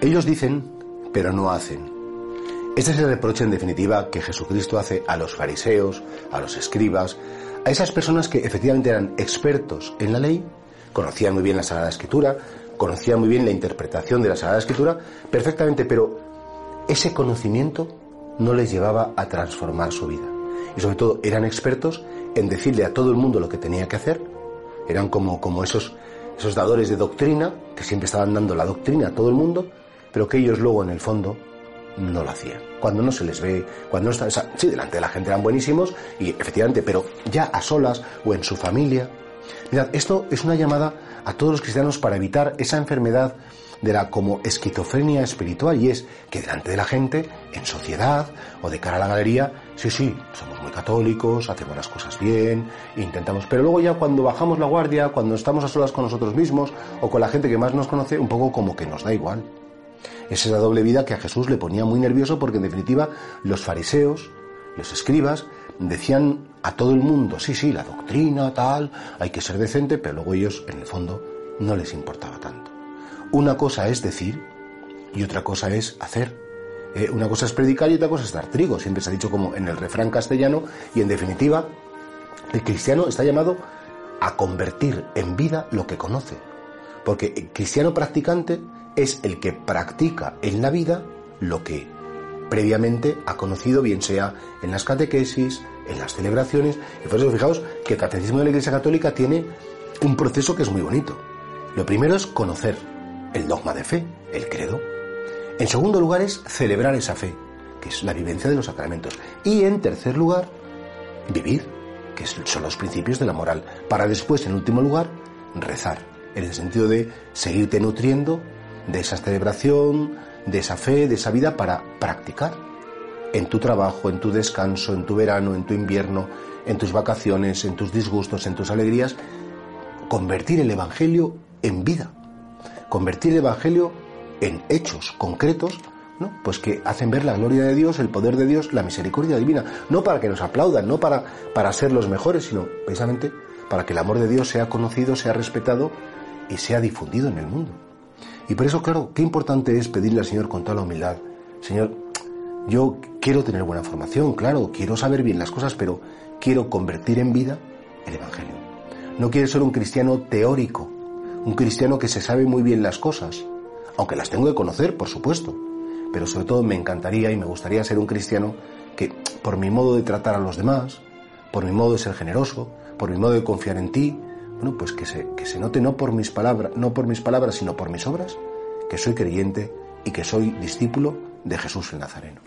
Ellos dicen, pero no hacen. Este es el reproche en definitiva que Jesucristo hace a los fariseos, a los escribas, a esas personas que efectivamente eran expertos en la ley, conocían muy bien la Sagrada Escritura, conocían muy bien la interpretación de la Sagrada Escritura perfectamente, pero ese conocimiento no les llevaba a transformar su vida. Y sobre todo eran expertos en decirle a todo el mundo lo que tenía que hacer. Eran como, como esos, esos dadores de doctrina, que siempre estaban dando la doctrina a todo el mundo, pero que ellos luego en el fondo no lo hacían. Cuando no se les ve, cuando no están, sí, delante de la gente eran buenísimos, y efectivamente, pero ya a solas o en su familia. Mirad, esto es una llamada a todos los cristianos para evitar esa enfermedad de la como esquizofrenia espiritual y es que delante de la gente, en sociedad o de cara a la galería, sí, sí, somos muy católicos, hacemos las cosas bien, intentamos, pero luego ya cuando bajamos la guardia, cuando estamos a solas con nosotros mismos o con la gente que más nos conoce, un poco como que nos da igual. Es esa doble vida que a Jesús le ponía muy nervioso porque en definitiva los fariseos, los escribas, decían a todo el mundo, sí, sí, la doctrina, tal, hay que ser decente, pero luego ellos, en el fondo, no les importaba tanto. Una cosa es decir y otra cosa es hacer. Eh, una cosa es predicar y otra cosa es dar trigo. Siempre se ha dicho como en el refrán castellano y en definitiva, el cristiano está llamado a convertir en vida lo que conoce. Porque el cristiano practicante es el que practica en la vida lo que previamente ha conocido, bien sea en las catequesis, en las celebraciones. Y por eso fijaos que el catecismo de la Iglesia Católica tiene un proceso que es muy bonito. Lo primero es conocer el dogma de fe, el credo. En segundo lugar es celebrar esa fe, que es la vivencia de los sacramentos. Y en tercer lugar, vivir, que son los principios de la moral. Para después, en último lugar, rezar, en el sentido de seguirte nutriendo de esa celebración, de esa fe, de esa vida para practicar en tu trabajo, en tu descanso, en tu verano, en tu invierno, en tus vacaciones, en tus disgustos, en tus alegrías, convertir el Evangelio en vida, convertir el Evangelio en hechos concretos, ¿no? pues que hacen ver la gloria de Dios, el poder de Dios, la misericordia divina, no para que nos aplaudan, no para, para ser los mejores, sino precisamente para que el amor de Dios sea conocido, sea respetado y sea difundido en el mundo. Y por eso, claro, qué importante es pedirle al Señor con toda la humildad, Señor, yo quiero tener buena formación, claro, quiero saber bien las cosas, pero quiero convertir en vida el Evangelio. No quiero ser un cristiano teórico, un cristiano que se sabe muy bien las cosas, aunque las tengo que conocer, por supuesto, pero sobre todo me encantaría y me gustaría ser un cristiano que, por mi modo de tratar a los demás, por mi modo de ser generoso, por mi modo de confiar en ti, bueno, pues que se, que se note no por mis palabras, no por mis palabras, sino por mis obras, que soy creyente y que soy discípulo de Jesús el Nazareno.